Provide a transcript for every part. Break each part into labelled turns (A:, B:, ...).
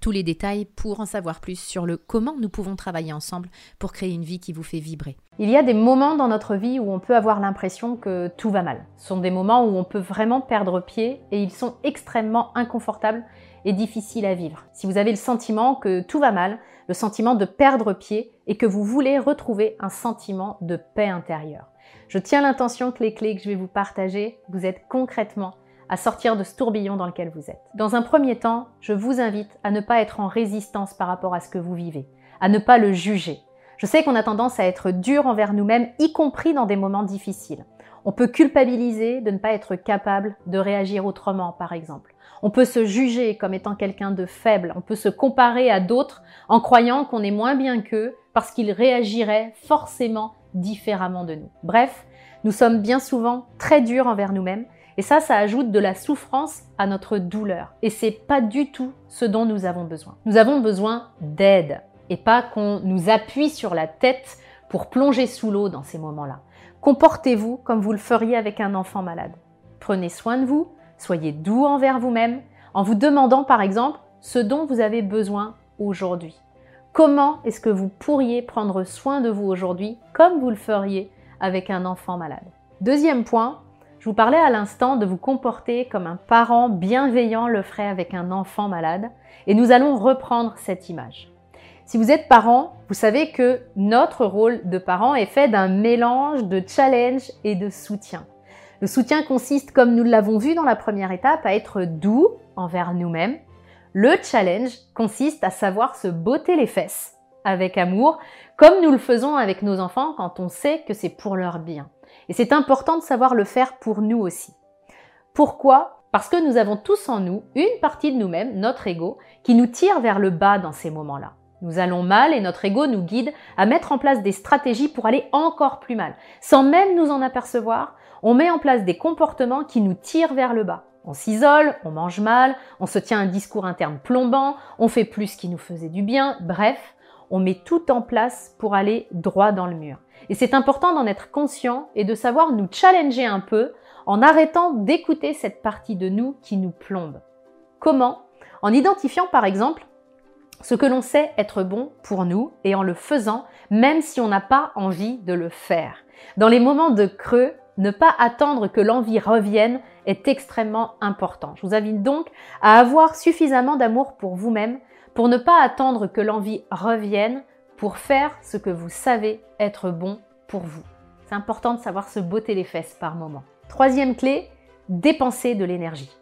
A: tous les détails pour en savoir plus sur le comment nous pouvons travailler ensemble pour créer une vie qui vous fait vibrer.
B: Il y a des moments dans notre vie où on peut avoir l'impression que tout va mal. Ce sont des moments où on peut vraiment perdre pied et ils sont extrêmement inconfortables et difficiles à vivre. Si vous avez le sentiment que tout va mal, le sentiment de perdre pied et que vous voulez retrouver un sentiment de paix intérieure. Je tiens l'intention que les clés que je vais vous partager vous aident concrètement à sortir de ce tourbillon dans lequel vous êtes. Dans un premier temps, je vous invite à ne pas être en résistance par rapport à ce que vous vivez, à ne pas le juger. Je sais qu'on a tendance à être dur envers nous-mêmes, y compris dans des moments difficiles. On peut culpabiliser de ne pas être capable de réagir autrement, par exemple. On peut se juger comme étant quelqu'un de faible. On peut se comparer à d'autres en croyant qu'on est moins bien qu'eux parce qu'ils réagiraient forcément différemment de nous. Bref, nous sommes bien souvent très durs envers nous-mêmes et ça, ça ajoute de la souffrance à notre douleur. Et c'est pas du tout ce dont nous avons besoin. Nous avons besoin d'aide et pas qu'on nous appuie sur la tête pour plonger sous l'eau dans ces moments-là. Comportez-vous comme vous le feriez avec un enfant malade. Prenez soin de vous, soyez doux envers vous-même, en vous demandant par exemple ce dont vous avez besoin aujourd'hui. Comment est-ce que vous pourriez prendre soin de vous aujourd'hui comme vous le feriez avec un enfant malade? Deuxième point, je vous parlais à l'instant de vous comporter comme un parent bienveillant le ferait avec un enfant malade, et nous allons reprendre cette image. Si vous êtes parent, vous savez que notre rôle de parent est fait d'un mélange de challenge et de soutien. Le soutien consiste, comme nous l'avons vu dans la première étape, à être doux envers nous-mêmes. Le challenge consiste à savoir se botter les fesses avec amour, comme nous le faisons avec nos enfants quand on sait que c'est pour leur bien. Et c'est important de savoir le faire pour nous aussi. Pourquoi? Parce que nous avons tous en nous une partie de nous-mêmes, notre ego, qui nous tire vers le bas dans ces moments-là. Nous allons mal et notre ego nous guide à mettre en place des stratégies pour aller encore plus mal. Sans même nous en apercevoir, on met en place des comportements qui nous tirent vers le bas. On s'isole, on mange mal, on se tient un discours interne plombant, on fait plus qui nous faisait du bien, bref, on met tout en place pour aller droit dans le mur. Et c'est important d'en être conscient et de savoir nous challenger un peu en arrêtant d'écouter cette partie de nous qui nous plombe. Comment? En identifiant par exemple ce que l'on sait être bon pour nous et en le faisant même si on n'a pas envie de le faire. Dans les moments de creux, ne pas attendre que l'envie revienne est extrêmement important. Je vous invite donc à avoir suffisamment d'amour pour vous-même pour ne pas attendre que l'envie revienne pour faire ce que vous savez être bon pour vous. C'est important de savoir se botter les fesses par moment. Troisième clé, dépenser de l'énergie.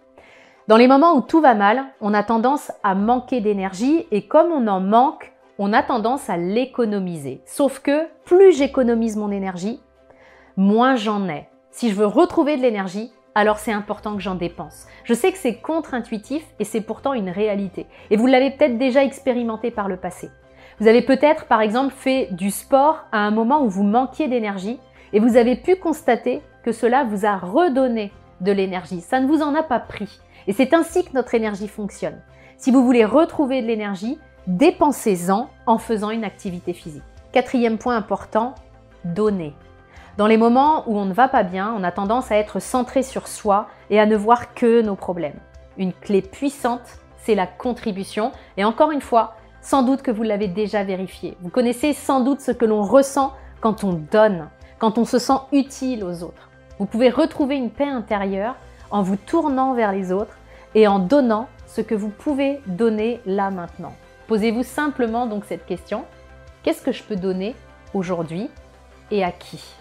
B: Dans les moments où tout va mal, on a tendance à manquer d'énergie et comme on en manque, on a tendance à l'économiser. Sauf que plus j'économise mon énergie, moins j'en ai. Si je veux retrouver de l'énergie, alors c'est important que j'en dépense. Je sais que c'est contre-intuitif et c'est pourtant une réalité. Et vous l'avez peut-être déjà expérimenté par le passé. Vous avez peut-être par exemple fait du sport à un moment où vous manquiez d'énergie et vous avez pu constater que cela vous a redonné de l'énergie. Ça ne vous en a pas pris. Et c'est ainsi que notre énergie fonctionne. Si vous voulez retrouver de l'énergie, dépensez-en en faisant une activité physique. Quatrième point important, donner. Dans les moments où on ne va pas bien, on a tendance à être centré sur soi et à ne voir que nos problèmes. Une clé puissante, c'est la contribution. Et encore une fois, sans doute que vous l'avez déjà vérifié. Vous connaissez sans doute ce que l'on ressent quand on donne, quand on se sent utile aux autres. Vous pouvez retrouver une paix intérieure en vous tournant vers les autres et en donnant ce que vous pouvez donner là maintenant. Posez-vous simplement donc cette question. Qu'est-ce que je peux donner aujourd'hui et à qui?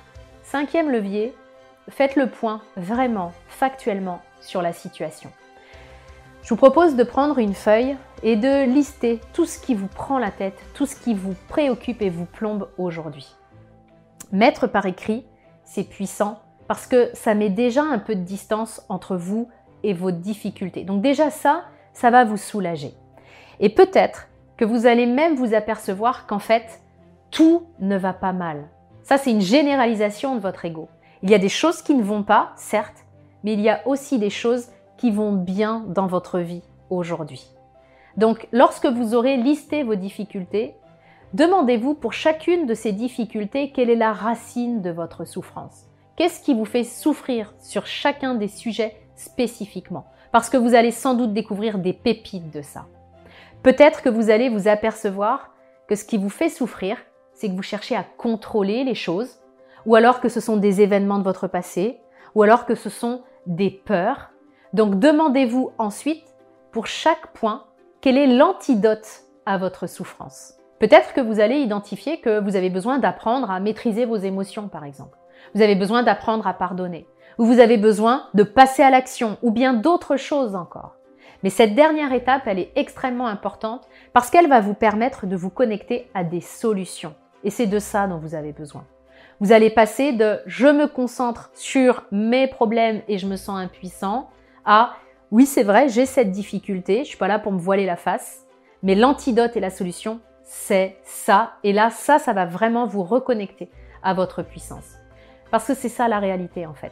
B: Cinquième levier, faites le point vraiment, factuellement sur la situation. Je vous propose de prendre une feuille et de lister tout ce qui vous prend la tête, tout ce qui vous préoccupe et vous plombe aujourd'hui. Mettre par écrit, c'est puissant parce que ça met déjà un peu de distance entre vous et vos difficultés. Donc déjà ça, ça va vous soulager. Et peut-être que vous allez même vous apercevoir qu'en fait, tout ne va pas mal. Ça, c'est une généralisation de votre ego. Il y a des choses qui ne vont pas, certes, mais il y a aussi des choses qui vont bien dans votre vie aujourd'hui. Donc, lorsque vous aurez listé vos difficultés, demandez-vous pour chacune de ces difficultés quelle est la racine de votre souffrance. Qu'est-ce qui vous fait souffrir sur chacun des sujets spécifiquement? Parce que vous allez sans doute découvrir des pépites de ça. Peut-être que vous allez vous apercevoir que ce qui vous fait souffrir, c'est que vous cherchez à contrôler les choses, ou alors que ce sont des événements de votre passé, ou alors que ce sont des peurs. Donc demandez-vous ensuite, pour chaque point, quel est l'antidote à votre souffrance. Peut-être que vous allez identifier que vous avez besoin d'apprendre à maîtriser vos émotions, par exemple. Vous avez besoin d'apprendre à pardonner. Ou vous avez besoin de passer à l'action, ou bien d'autres choses encore. Mais cette dernière étape, elle est extrêmement importante parce qu'elle va vous permettre de vous connecter à des solutions. Et c'est de ça dont vous avez besoin. Vous allez passer de je me concentre sur mes problèmes et je me sens impuissant à oui, c'est vrai, j'ai cette difficulté, je suis pas là pour me voiler la face, mais l'antidote et la solution, c'est ça. Et là, ça, ça va vraiment vous reconnecter à votre puissance. Parce que c'est ça la réalité en fait.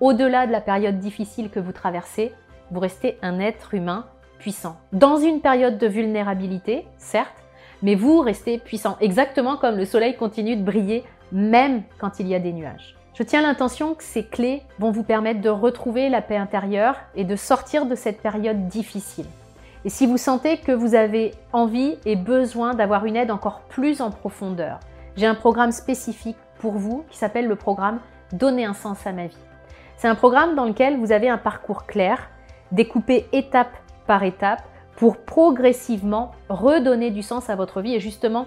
B: Au-delà de la période difficile que vous traversez, vous restez un être humain puissant. Dans une période de vulnérabilité, certes, mais vous restez puissant, exactement comme le soleil continue de briller même quand il y a des nuages. Je tiens l'intention que ces clés vont vous permettre de retrouver la paix intérieure et de sortir de cette période difficile. Et si vous sentez que vous avez envie et besoin d'avoir une aide encore plus en profondeur, j'ai un programme spécifique pour vous qui s'appelle le programme Donner un sens à ma vie. C'est un programme dans lequel vous avez un parcours clair, découpé étape par étape, pour progressivement redonner du sens à votre vie et justement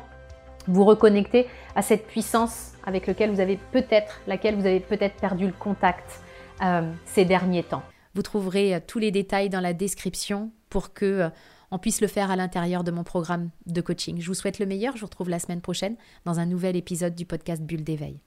B: vous reconnecter à cette puissance avec laquelle vous avez peut-être, laquelle vous avez peut-être perdu le contact euh, ces derniers temps.
A: Vous trouverez euh, tous les détails dans la description pour que euh, on puisse le faire à l'intérieur de mon programme de coaching. Je vous souhaite le meilleur. Je vous retrouve la semaine prochaine dans un nouvel épisode du podcast Bulle d'éveil.